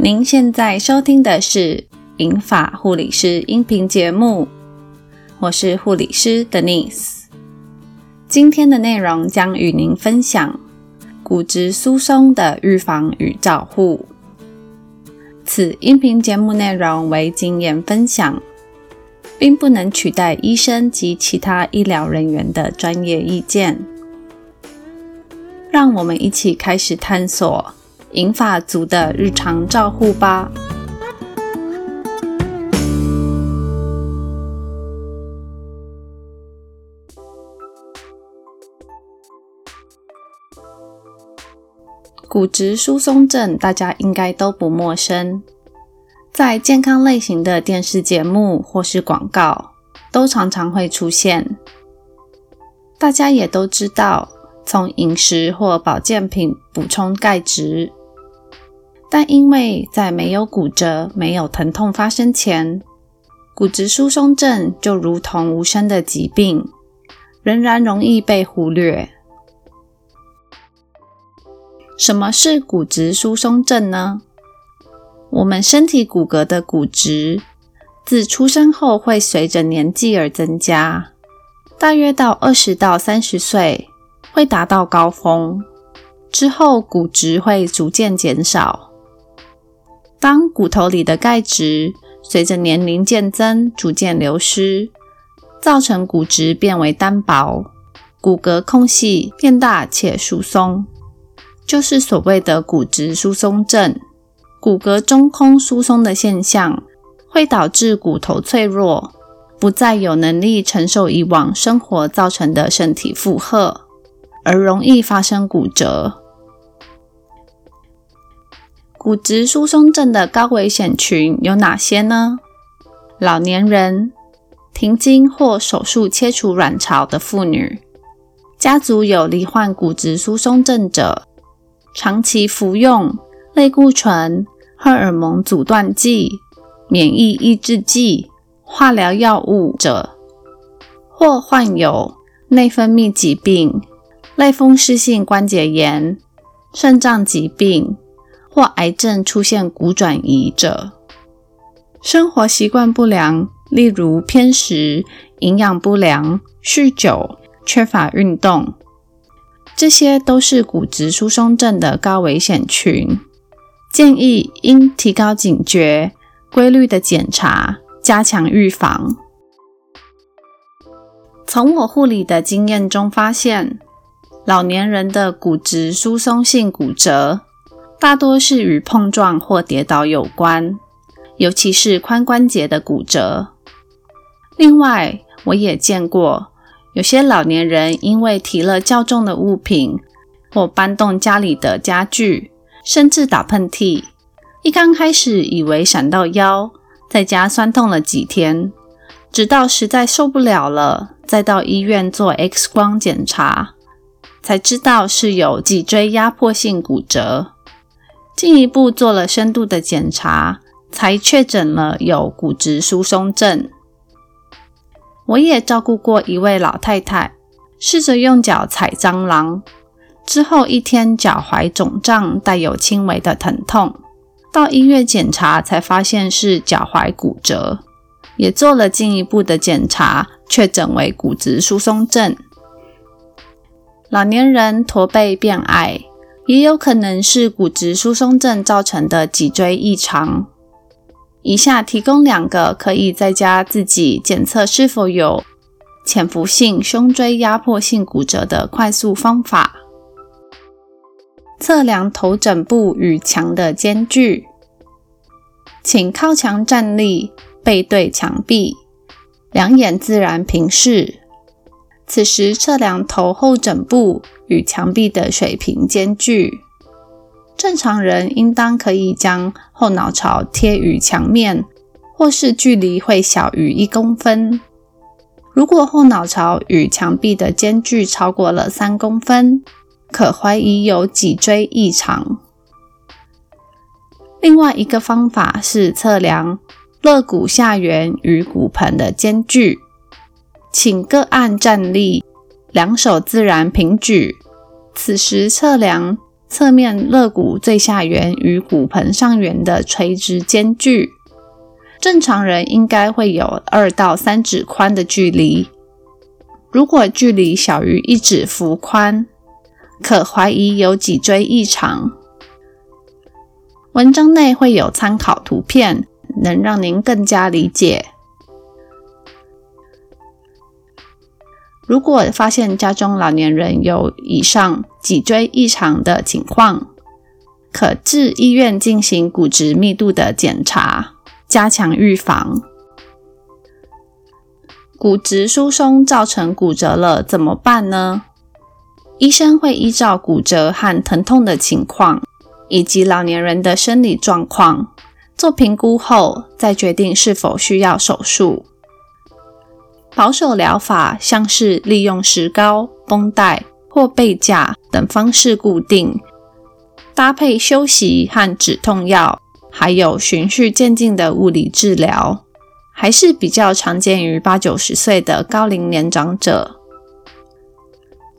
您现在收听的是银发护理师音频节目，我是护理师 Denise。今天的内容将与您分享骨质疏松的预防与照护。此音频节目内容为经验分享，并不能取代医生及其他医疗人员的专业意见。让我们一起开始探索。银发族的日常照护吧。骨质疏松症大家应该都不陌生，在健康类型的电视节目或是广告都常常会出现。大家也都知道，从饮食或保健品补充钙质。但因为在没有骨折、没有疼痛发生前，骨质疏松症就如同无声的疾病，仍然容易被忽略。什么是骨质疏松症呢？我们身体骨骼的骨质自出生后会随着年纪而增加，大约到二十到三十岁会达到高峰，之后骨质会逐渐减少。当骨头里的钙质随着年龄渐增逐渐流失，造成骨质变为单薄，骨骼空隙变大且疏松，就是所谓的骨质疏松症。骨骼中空疏松的现象会导致骨头脆弱，不再有能力承受以往生活造成的身体负荷，而容易发生骨折。骨质疏松症的高危险群有哪些呢？老年人、停经或手术切除卵巢的妇女、家族有罹患骨质疏松症者、长期服用类固醇、荷尔蒙阻断剂、免疫抑制剂、化疗药物者，或患有内分泌疾病、类风湿性关节炎、肾脏疾病。或癌症出现骨转移者，生活习惯不良，例如偏食、营养不良、酗酒、缺乏运动，这些都是骨质疏松症的高危险群。建议应提高警觉，规律的检查，加强预防。从我护理的经验中发现，老年人的骨质疏松性骨折。大多是与碰撞或跌倒有关，尤其是髋关节的骨折。另外，我也见过有些老年人因为提了较重的物品，或搬动家里的家具，甚至打喷嚏，一刚开始以为闪到腰，在家酸痛了几天，直到实在受不了了，再到医院做 X 光检查，才知道是有脊椎压迫性骨折。进一步做了深度的检查，才确诊了有骨质疏松症。我也照顾过一位老太太，试着用脚踩蟑螂，之后一天脚踝肿胀，带有轻微的疼痛，到医院检查才发现是脚踝骨折，也做了进一步的检查，确诊为骨质疏松症。老年人驼背变矮。也有可能是骨质疏松症造成的脊椎异常。以下提供两个可以在家自己检测是否有潜伏性胸椎压迫性骨折的快速方法：测量头枕部与墙的间距。请靠墙站立，背对墙壁，两眼自然平视。此时测量头后枕部与墙壁的水平间距。正常人应当可以将后脑勺贴于墙面，或是距离会小于一公分。如果后脑勺与墙壁的间距超过了三公分，可怀疑有脊椎异常。另外一个方法是测量肋骨下缘与骨盆的间距。请各案站立，两手自然平举。此时测量侧面肋骨最下缘与骨盆上缘的垂直间距，正常人应该会有二到三指宽的距离。如果距离小于一指幅宽，可怀疑有脊椎异常。文章内会有参考图片，能让您更加理解。如果发现家中老年人有以上脊椎异常的情况，可至医院进行骨质密度的检查，加强预防。骨质疏松造成骨折了，怎么办呢？医生会依照骨折和疼痛的情况，以及老年人的生理状况做评估后，再决定是否需要手术。保守疗法像是利用石膏、绷带或背架等方式固定，搭配休息和止痛药，还有循序渐进的物理治疗，还是比较常见于八九十岁的高龄年长者。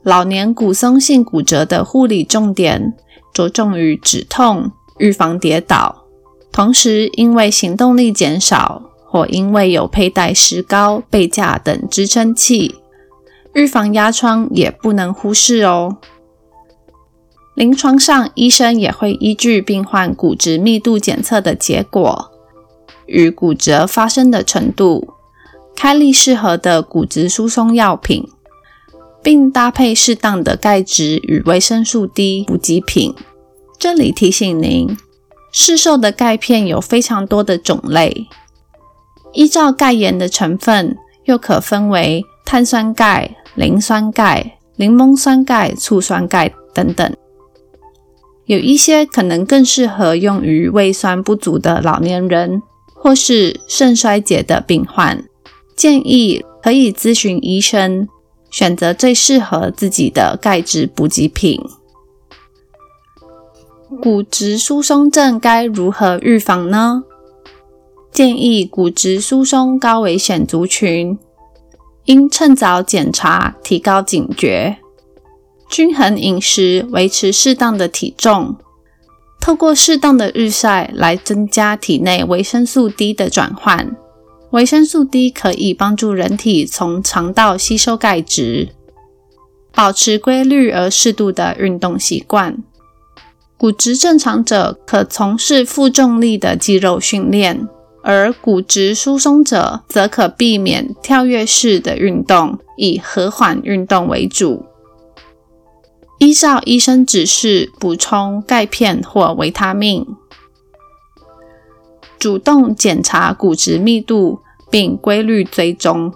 老年骨松性骨折的护理重点着重于止痛、预防跌倒，同时因为行动力减少。或因为有佩戴石膏、背架等支撑器，预防压疮也不能忽视哦。临床上，医生也会依据病患骨质密度检测的结果与骨折发生的程度，开立适合的骨质疏松药品，并搭配适当的钙质与维生素 D 补给品。这里提醒您，市售的钙片有非常多的种类。依照钙盐的成分，又可分为碳酸钙、磷酸钙、柠檬酸钙、醋酸钙等等。有一些可能更适合用于胃酸不足的老年人，或是肾衰竭的病患。建议可以咨询医生，选择最适合自己的钙质补给品。骨质疏松症该如何预防呢？建议骨质疏松高危险族群应趁早检查，提高警觉，均衡饮食，维持适当的体重，透过适当的日晒来增加体内维生素 D 的转换。维生素 D 可以帮助人体从肠道吸收钙质。保持规律而适度的运动习惯。骨质正常者可从事负重力的肌肉训练。而骨质疏松者则可避免跳跃式的运动，以和缓运动为主。依照医生指示补充钙片或维他命，主动检查骨质密度，并规律追踪。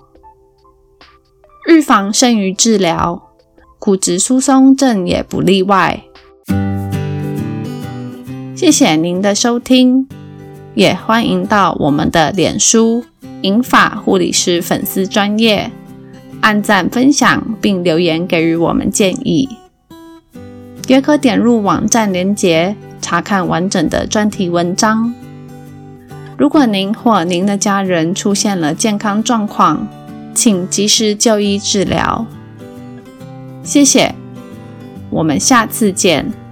预防胜于治疗，骨质疏松症也不例外。谢谢您的收听。也欢迎到我们的脸书“银发护理师”粉丝专业按赞分享，并留言给予我们建议。也可点入网站连结查看完整的专题文章。如果您或您的家人出现了健康状况，请及时就医治疗。谢谢，我们下次见。